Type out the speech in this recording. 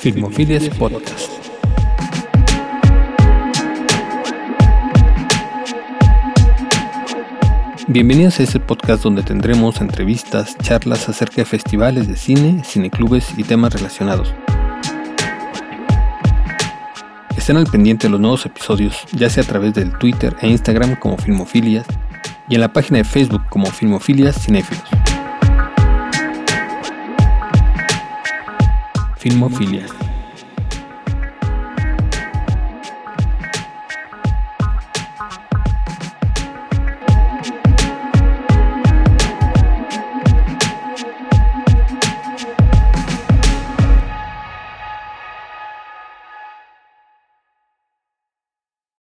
Filmofilias Podcast. Bienvenidos a este podcast donde tendremos entrevistas, charlas acerca de festivales de cine, cineclubes y temas relacionados. Estén al pendiente de los nuevos episodios, ya sea a través del Twitter e Instagram como Filmofilias y en la página de Facebook como Filmofilias Cinéfilos. Filmofilia.